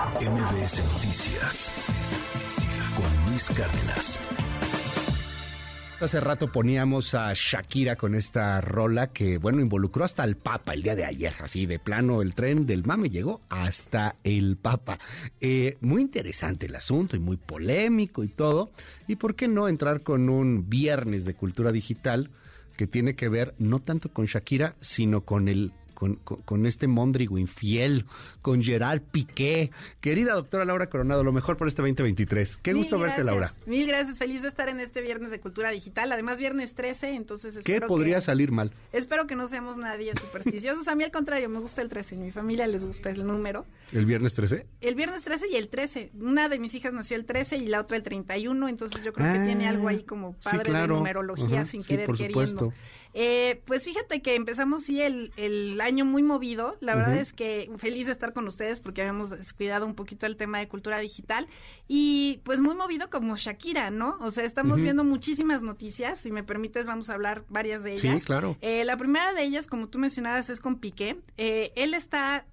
MBS Noticias con Luis Cárdenas. Hace rato poníamos a Shakira con esta rola que, bueno, involucró hasta el Papa el día de ayer. Así de plano, el tren del mame llegó hasta el Papa. Eh, muy interesante el asunto y muy polémico y todo. ¿Y por qué no entrar con un viernes de cultura digital que tiene que ver no tanto con Shakira, sino con el con, este Mondrigo infiel, con Gerard Piqué. Querida doctora Laura Coronado, lo mejor por este 2023. Qué gusto verte, Laura. Mil gracias, feliz de estar en este viernes de Cultura Digital. Además, viernes 13, entonces espero ¿Qué podría salir mal? Espero que no seamos nadie supersticiosos. A mí, al contrario, me gusta el 13. En mi familia les gusta el número. ¿El viernes 13? El viernes 13 y el 13. Una de mis hijas nació el 13 y la otra el 31, entonces yo creo que tiene algo ahí como padre de numerología sin querer por queriendo. Eh, pues fíjate que empezamos sí el, el año muy movido. La verdad es que feliz de estar con ustedes porque habíamos descuidado un poquito el tema de cultura digital y pues muy movido como Shakira, ¿no? O sea, estamos viendo muchísimas noticias. Si me permites, vamos a hablar varias de ellas. Sí, claro. Eh, la primera de ellas, como tú mencionabas, es con Piqué. Eh, él está,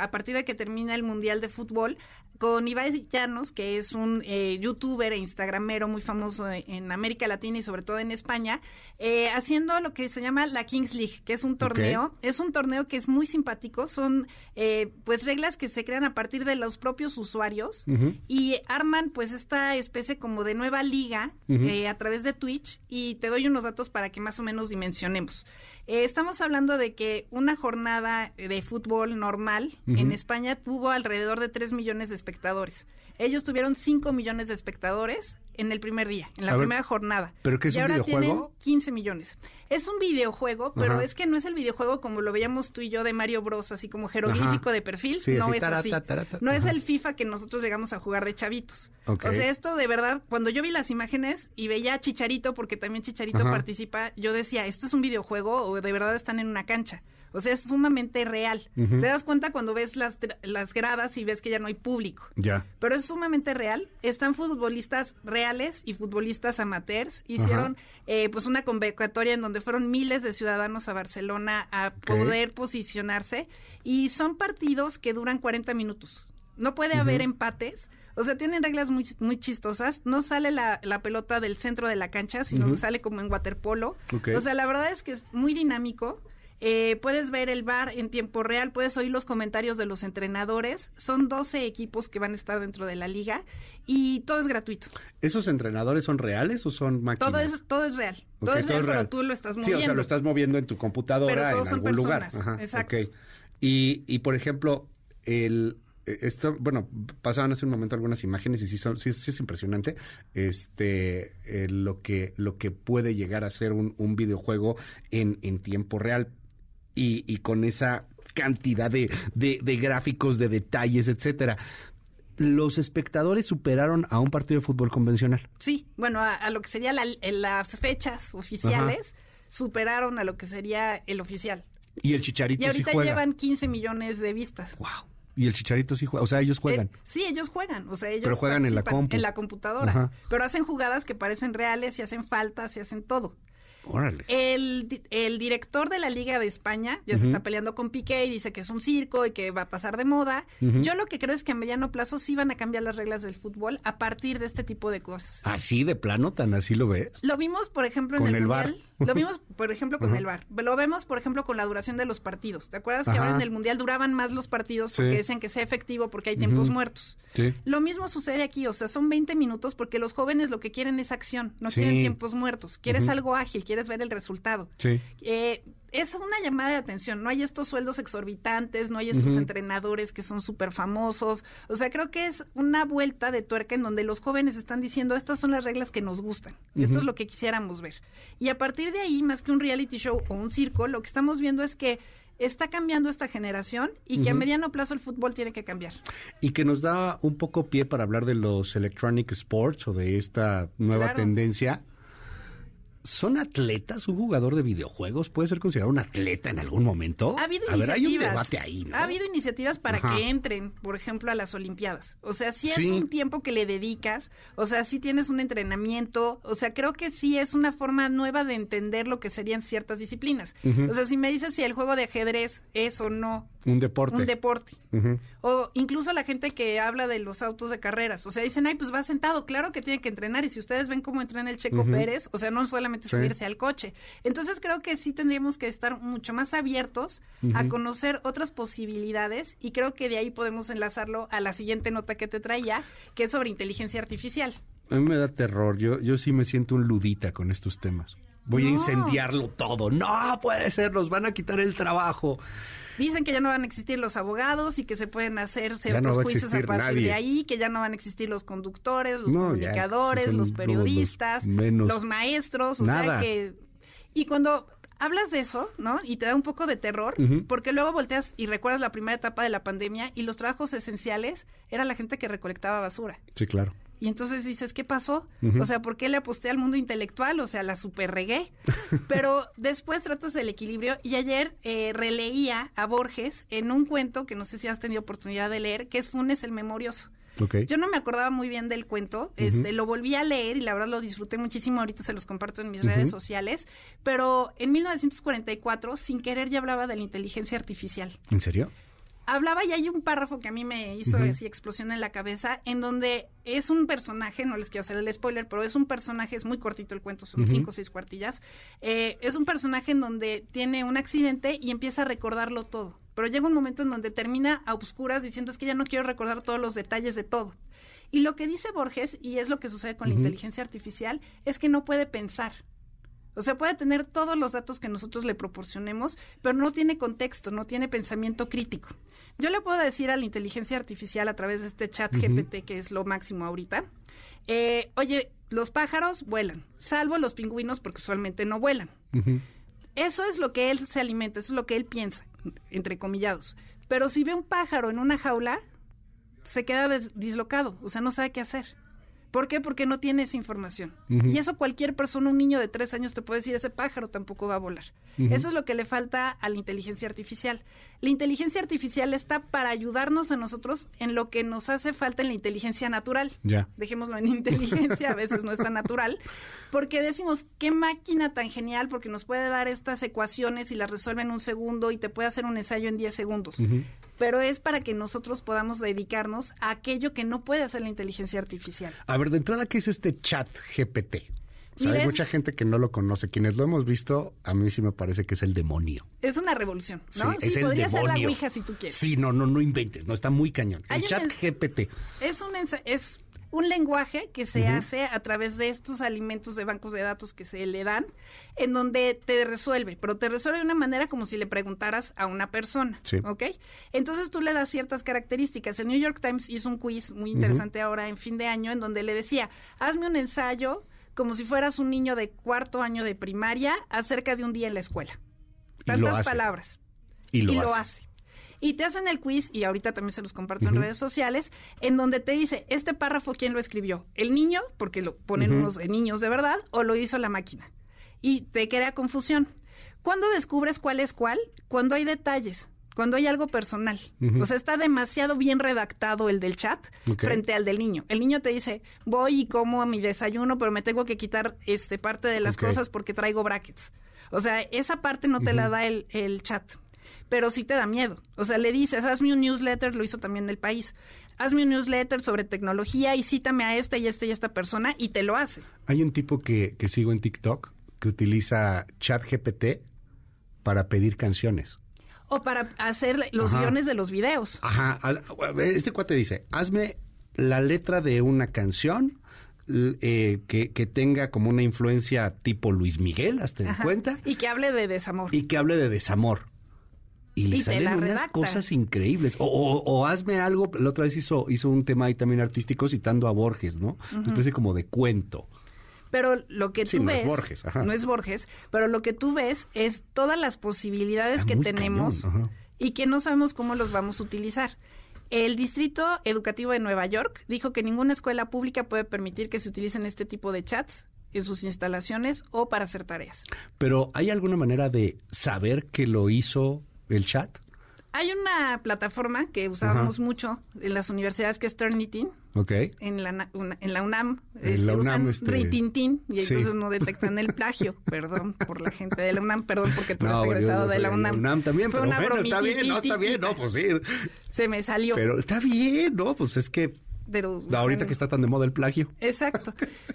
a partir de que termina el Mundial de Fútbol, con Ibai Llanos, que es un eh, youtuber e instagramero muy famoso en América Latina y sobre todo en España, eh, haciendo lo que se llama la Kings League, que es un torneo, es un torneo que es muy simpático, son eh, pues reglas que se crean a partir de los propios usuarios y arman pues esta especie como de nueva liga a través de Twitch y te doy unos datos para que más o menos dimensionemos. Estamos hablando de que una jornada de fútbol normal en España tuvo alrededor de 3 millones de espectadores. Ellos tuvieron 5 millones de espectadores en el primer día, en la primera jornada. ¿Pero qué es y un ahora videojuego? Tienen 15 millones. Es un videojuego, pero es que no es el videojuego como lo veíamos tú y yo de Mario Bros, así como jeroglífico de perfil. no es así. no es el FIFA que nosotros llegamos a jugar de chavitos. O sea, esto de verdad, cuando yo vi las imágenes y veía a Chicharito, porque también Chicharito participa, yo decía, ¿esto es un videojuego o de verdad están en una cancha? O sea, es sumamente real. Te das cuenta cuando ves las, las gradas y ves que ya no hay público. Ya. Pero es sumamente real. Están futbolistas reales y futbolistas amateurs. Hicieron eh, pues una convocatoria en donde fueron miles de ciudadanos a Barcelona a poder posicionarse. Y son partidos que duran 40 minutos. No puede haber empates. O sea, tienen reglas muy, muy chistosas. No sale la, la pelota del centro de la cancha, sino que sale como en waterpolo. O sea, la verdad es que es muy dinámico. Eh, puedes ver el bar en tiempo real, puedes oír los comentarios de los entrenadores. Son 12 equipos que van a estar dentro de la liga y todo es gratuito. ¿Esos entrenadores son reales o son máquinas? Todo es, todo es real. todo es real, pero tú lo estás moviendo. Sí, o sea, lo estás moviendo en tu computadora en algún lugar. Exacto. Y, y, por ejemplo, el esto, bueno, pasaban hace un momento algunas imágenes y sí, son, sí, es impresionante este lo que lo que puede llegar a ser un, un videojuego en, en tiempo real y, con esa cantidad de, de, gráficos, de detalles, etcétera los espectadores superaron a un partido de fútbol convencional. Sí, bueno, a, lo que sería las fechas oficiales, superaron a lo que sería el oficial. Y el Chicharito Y ahorita sí llevan 15 millones de vistas. Wow. Y el Chicharito sí juega, o sea, ellos juegan. Eh, sí, ellos juegan, o sea, ellos Pero juegan en la compu. En la computadora. Pero hacen jugadas que parecen reales y hacen faltas y hacen todo. El, el, director de la Liga de España ya se está peleando con Piqué y dice que es un circo y que va a pasar de moda. Yo lo que creo es que a mediano plazo sí van a cambiar las reglas del fútbol a partir de este tipo de cosas. ¿Así de plano, tan así lo ves? Lo vimos, por ejemplo, en el, Mundial. Lo vimos, por ejemplo, con el VAR. Lo vemos, por ejemplo, con la duración de los partidos. ¿Te acuerdas que ahora en el Mundial duraban más los partidos porque decían que sea efectivo porque hay tiempos muertos? Lo mismo sucede aquí, o sea, son 20 minutos porque los jóvenes lo que quieren es acción, no quieren tiempos muertos. Quieres algo ágil, quieres ver el resultado. Sí. Eh, es una llamada de atención. No hay estos sueldos exorbitantes, no hay estos entrenadores que son súper famosos. O sea, creo que es una vuelta de tuerca en donde los jóvenes están diciendo, estas son las reglas que nos gustan. Esto es lo que quisiéramos ver. Y a partir de ahí, más que un reality show o un circo, lo que estamos viendo es que está cambiando esta generación y que a mediano plazo el fútbol tiene que cambiar. Y que nos da un poco pie para hablar de los electronic sports o de esta nueva tendencia ¿Son atletas? ¿Un jugador de videojuegos puede ser considerado un atleta en algún momento? Ha habido a iniciativas. Ver, hay un debate ahí, ¿no? Ha habido iniciativas para que entren, por ejemplo, a las Olimpiadas. O sea, si es un tiempo que le dedicas, o sea, si tienes un entrenamiento, o sea, creo que sí es una forma nueva de entender lo que serían ciertas disciplinas. O sea, si me dices si el juego de ajedrez es o no Un deporte. Un deporte. O incluso la gente que habla de los autos de carreras. O sea, dicen, ay, pues va sentado. Claro que tiene que entrenar. Y si ustedes ven cómo entrena el Checo. Pérez, o sea, no solamente Sí. subirse al coche. Entonces creo que sí tendríamos que estar mucho más abiertos a conocer otras posibilidades. Y creo que de ahí podemos enlazarlo a la siguiente nota que te traía, que es sobre inteligencia artificial. A mí me da terror. Yo, yo sí me siento un ludita con estos temas. Voy a incendiarlo todo. No puede ser, nos van a quitar el trabajo. Dicen que ya no van a existir los abogados y que se pueden hacer ciertos no va a juicios a partir nadie. de ahí, que ya no van a existir los conductores, los No, comunicadores, los periodistas, los maestros, o sea que... Y cuando hablas de eso, ¿no? Y te da un poco de terror, porque luego volteas y recuerdas la primera etapa de la pandemia y los trabajos esenciales era la gente que recolectaba basura. Sí, claro. Y entonces dices, ¿qué pasó? O sea, ¿por qué le aposté al mundo intelectual? O sea, la super regué. Pero después tratas del equilibrio y ayer eh, releía a Borges en un cuento que no sé si has tenido oportunidad de leer, que es Funes el Memorioso. Yo no me acordaba muy bien del cuento, este, lo volví a leer y la verdad lo disfruté muchísimo, ahorita se los comparto en mis redes sociales, pero en 1944, sin querer, ya hablaba de la inteligencia artificial ¿En serio? Hablaba y hay un párrafo que a mí me hizo así explosión en la cabeza, en donde es un personaje, no les quiero hacer el spoiler, pero es un personaje, es muy cortito el cuento, son cinco o seis cuartillas, eh, es un personaje en donde tiene un accidente y empieza a recordarlo todo, pero llega un momento en donde termina a oscuras diciendo es que ya no quiero recordar todos los detalles de todo. Y lo que dice Borges, y es lo que sucede con la inteligencia artificial, es que no puede pensar. O sea, puede tener todos los datos que nosotros le proporcionemos, pero no tiene contexto, no tiene pensamiento crítico. Yo le puedo decir a la inteligencia artificial a través de este chat. GPT, que es lo máximo ahorita, eh, oye, los pájaros vuelan, salvo los pingüinos porque usualmente no vuelan. Eso es lo que él se alimenta, eso es lo que él piensa, entre comillados. Pero si ve un pájaro en una jaula, se queda des- dislocado, o sea, no sabe qué hacer. ¿Por qué? Porque no tiene esa información. Y eso cualquier persona, un niño de tres años te puede decir, ese pájaro tampoco va a volar. Eso es lo que le falta a la inteligencia artificial. La inteligencia artificial está para ayudarnos a nosotros en lo que nos hace falta en la inteligencia natural Ya. dejémoslo en inteligencia, a veces no es tan natural, porque decimos, qué máquina tan genial, porque nos puede dar estas ecuaciones y las resuelve en un segundo y te puede hacer un ensayo en 10 segundos. Pero es para que nosotros podamos dedicarnos a aquello que no puede hacer la inteligencia artificial. A ver, de entrada, ¿qué es este chat GPT? O sea, hay mucha gente que no lo conoce. Quienes lo hemos visto, a mí sí me parece que es el demonio. Es una revolución, ¿no? Sí, es el podría ser la demonio. Ouija si tú quieres. Sí, no, no, no inventes, no, está muy cañón. Hay El chat en- GPT. Es un, es un lenguaje que se hace a través de estos alimentos de bancos de datos que se le dan, en donde te resuelve, pero te resuelve de una manera como si le preguntaras a una persona, Sí. ¿ok? Entonces tú le das ciertas características. El New York Times hizo un quiz muy interesante ahora en fin de año, en donde le decía, hazme un ensayo como si fueras un niño de cuarto año de primaria acerca de un día en la escuela. Tantas palabras Y lo, y hace. lo hace. Y te hacen el quiz, y ahorita también se los comparto en redes sociales, en donde te dice, este párrafo, ¿quién lo escribió? ¿El niño? Porque lo ponen unos niños de verdad, o lo hizo la máquina. Y te crea confusión. ¿Cuándo descubres cuál es cuál? Cuando hay detalles, cuando hay algo personal. O sea, está demasiado bien redactado el del chat frente al del niño. El niño te dice, voy y como a mi desayuno, pero me tengo que quitar este parte de las cosas porque traigo brackets. O sea, esa parte no te la da el, el chat pero sí te da miedo. O sea, le dices, hazme un newsletter, lo hizo también el país. Hazme un newsletter sobre tecnología y cítame a esta y esta y esta persona y te lo hace. Hay un tipo que, que sigo en TikTok que utiliza chat GPT para pedir canciones. O para hacer los Ajá. guiones de los videos. Ajá, este cuate dice, hazme la letra de una canción eh, que, que tenga como una influencia tipo Luis Miguel, ¿hasta Ajá. cuenta? Y que hable de desamor. Y que hable de desamor. Y le Y salen unas cosas increíbles. O, o- o hazme algo, la otra vez hizo, hizo un tema ahí también artístico citando a Borges, ¿no? Una especie como de cuento. Pero lo que Sí, tú no es ves, Borges, ajá. no es Borges, pero lo que tú ves es todas las posibilidades Está que tenemos cañón, y que no sabemos cómo los vamos a utilizar. El Distrito Educativo de Nueva York dijo que ninguna escuela pública puede permitir que se utilicen este tipo de chats en sus instalaciones o para hacer tareas. Pero ¿hay alguna manera de saber que lo hizo el chat? Hay una plataforma que usábamos mucho en las universidades que es Turnitin. Ok. En la, una- en la UNAM, En este, la UNAM, usan este- Ritintín y Sí. entonces no detectan el plagio. Perdón por la gente de la UNAM, perdón porque tú eres bueno, egresado de la soy UNAM. también, Fue pero una bueno, está bien, no, está bien, no, pues sí. Se me salió. Pero está bien, ¿no? Pues es que pero ahorita que está tan de moda el plagio. Exacto.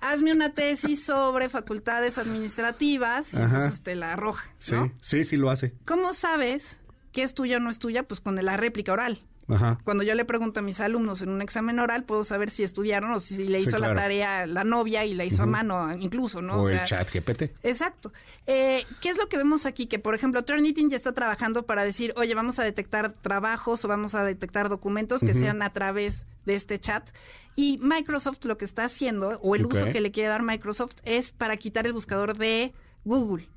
Hazme una tesis sobre facultades administrativas y Ajá. entonces te la arroja, Sí, sí, sí lo hace. ¿Cómo sabes que es tuya o no es tuya? Pues con la réplica oral. Ajá. Cuando yo le pregunto a mis alumnos en un examen oral, puedo saber si estudiaron o si le Sí, hizo claro. la tarea la novia y la hizo a mano incluso, ¿no? o sea, el chat GPT. Exacto. Eh, ¿Qué es lo que vemos aquí? Que, por ejemplo, Turnitin ya está trabajando para decir, oye, vamos a detectar trabajos o vamos a detectar documentos que sean a través de este chat. Y Microsoft lo que está haciendo, o el uso que le quiere dar Microsoft, es para quitar el buscador de Google.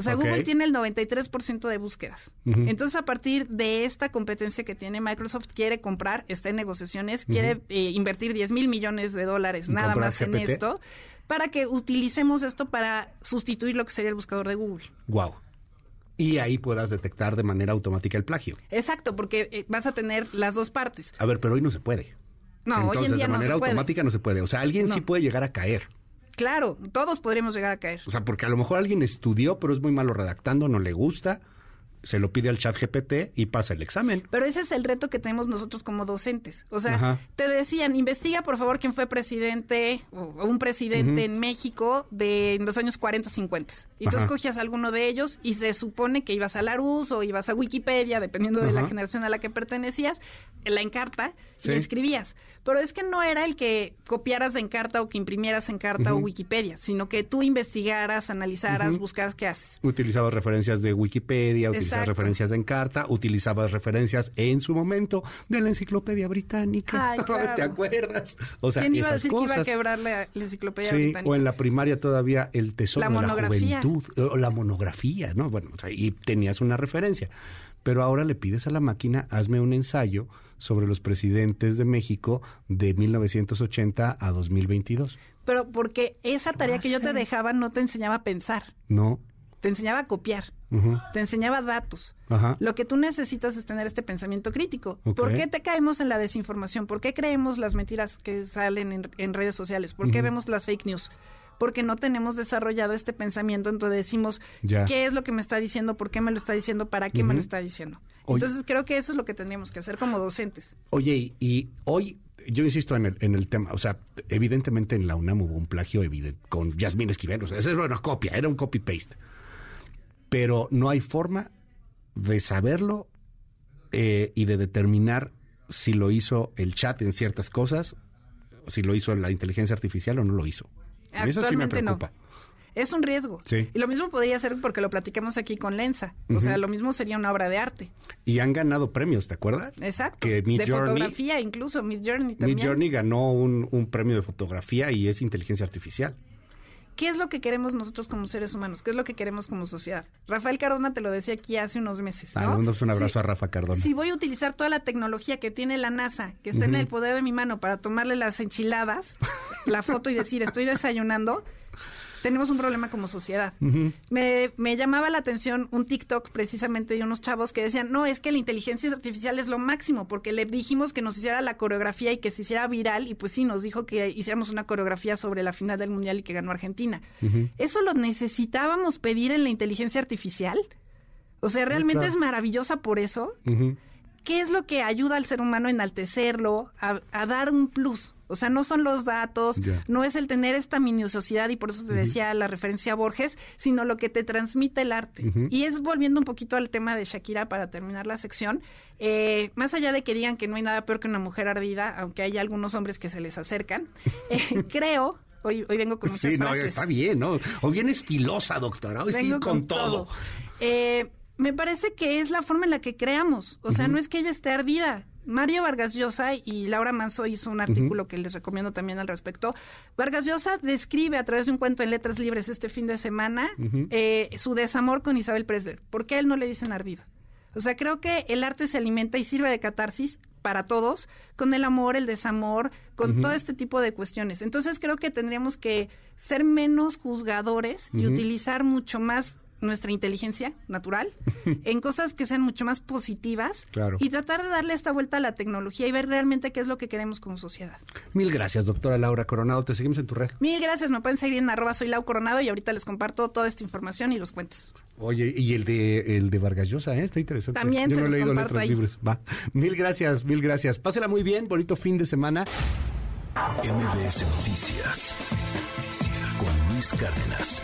O sea. Google tiene el 93% de búsquedas. Entonces, a partir de esta competencia que tiene Microsoft, quiere comprar, está en negociaciones, quiere eh, invertir 10 mil millones de dólares ¿Y nada más en esto, para que utilicemos esto para sustituir lo que sería el buscador de Google. Wow. Y ahí puedas detectar de manera automática el plagio. Exacto, porque eh, vas a tener las dos partes. A ver, pero hoy no se puede. No, Entonces, hoy en día de no manera se puede. automática no se puede. O sea, alguien sí No. puede llegar a caer. Claro, todos podríamos llegar a caer. O sea, porque a lo mejor alguien estudió, pero es muy malo redactando, no le gusta, se lo pide al chat GPT y pasa el examen. Pero ese es el reto que tenemos nosotros como docentes. O sea, Ajá. te decían, investiga por favor quién fue presidente o, un presidente en México de en los años 40, 50. Y tú Ajá. escogías alguno de ellos y se supone que ibas a la RUS o ibas a Wikipedia, dependiendo de la generación a la que pertenecías, la encarta Sí. y escribías. Pero es que no era el que copiaras de encarta o que imprimieras encarta o Wikipedia, sino que tú investigaras, analizaras, buscaras qué haces. Utilizabas referencias de Wikipedia, utilizabas Exacto. referencias de Encarta, utilizabas referencias en su momento de la enciclopedia británica. Ay, claro. ¿Te acuerdas? O sea, ¿Quién iba a esas decir que iba a cosas. quebrar la, la enciclopedia Sí, británica? o en la primaria todavía el tesoro La de la juventud, o la monografía, ¿no? Bueno, o sea, y tenías una referencia. Pero ahora le pides a la máquina, hazme un ensayo sobre los presidentes de México de 1980 a 2022. Pero porque esa tarea que yo te dejaba no te enseñaba a pensar, No. Te enseñaba a copiar, te enseñaba datos. Ajá. Lo que tú necesitas es tener este pensamiento crítico. ¿Por qué te caemos en la desinformación? ¿Por qué creemos las mentiras que salen en, en redes sociales? ¿Por qué vemos las fake news? Porque no tenemos desarrollado este pensamiento, entonces decimos, Ya. ¿qué es lo que me está diciendo? ¿Por qué me lo está diciendo? ¿Para qué me lo está diciendo? Oye. Entonces creo que eso es lo que tendríamos que hacer como docentes. Oye, y, y hoy, yo insisto en el, en el tema, o sea, evidentemente en la UNAM hubo un plagio evidente con Yasmín Esquivel, o sea, esa era una copia, era un copy-paste. Pero no hay forma de saberlo eh, y de determinar si lo hizo el chat en ciertas cosas, o si lo hizo la inteligencia artificial o no lo hizo. Eso sí me Actualmente no. preocupa. Es un riesgo. Sí. Y lo mismo podría ser porque lo platicamos aquí con Lenza. O sea, lo mismo sería una obra de arte. Y han ganado premios, ¿te acuerdas? Exacto. Que de Midjourney- fotografía incluso, Mid Journey también. Mid Journey ganó un, un premio de fotografía y es inteligencia artificial. ¿Qué es lo que queremos nosotros como seres humanos? ¿Qué es lo que queremos como sociedad? Rafael Cardona te lo decía aquí hace unos meses, Ah, ¿no? un abrazo Sí. a Rafa Cardona. Si voy a utilizar toda la tecnología que tiene la NASA, que está en el poder de mi mano para tomarle las enchiladas, la foto y decir estoy desayunando, tenemos un problema como sociedad. Me, me llamaba la atención un TikTok precisamente de unos chavos que decían, no, es que la inteligencia artificial es lo máximo, porque le dijimos que nos hiciera la coreografía y que se hiciera viral, y pues sí, nos dijo que hiciéramos una coreografía sobre la final del Mundial y que ganó Argentina. ¿Eso lo necesitábamos pedir en la inteligencia artificial? O sea, ¿realmente claro. es maravillosa por eso? ¿Qué es lo que ayuda al ser humano a enaltecerlo, a, a dar un plus? O sea, no son los datos, no es el tener esta minuciosidad, y por eso te decía la referencia a Borges, sino lo que te transmite el arte. Y es volviendo un poquito al tema de Shakira para terminar la sección, eh, más allá de que digan que no hay nada peor que una mujer ardida, aunque hay algunos hombres que se les acercan, eh, creo... Hoy, hoy vengo con muchas Sí, no, frases. está bien, ¿no? O bien es filosa, doctora. Hoy sí, Vengo con, todo. Eh, me parece que es la forma en la que creamos. O sea, no es que ella esté ardida. Mario Vargas Llosa y Laura Manso hizo un artículo que les recomiendo también al respecto. Vargas Llosa describe a través de un cuento en Letras Libres este fin de semana eh, su desamor con Isabel Presler. ¿Por qué a él no le dicen ardida? O sea, creo que el arte se alimenta y sirve de catarsis para todos, con el amor, el desamor, con todo este tipo de cuestiones. Entonces creo que tendríamos que ser menos juzgadores y utilizar mucho más nuestra inteligencia natural en cosas que sean mucho más positivas Claro. y tratar de darle esta vuelta a la tecnología y ver realmente qué es lo que queremos como sociedad. Mil gracias, doctora Laura Coronado. Te seguimos en tu red. Mil gracias, me pueden seguir en arroba soy Lau Coronado y ahorita les comparto toda esta información y los cuentos. Oye, y el de el de Vargas Llosa, ¿eh? está interesante. También Yo se no he los leído comparto letras ahí. libres. Va. Mil gracias, mil gracias. Pásela muy bien, bonito fin de semana. MBS Noticias con Luis Cárdenas.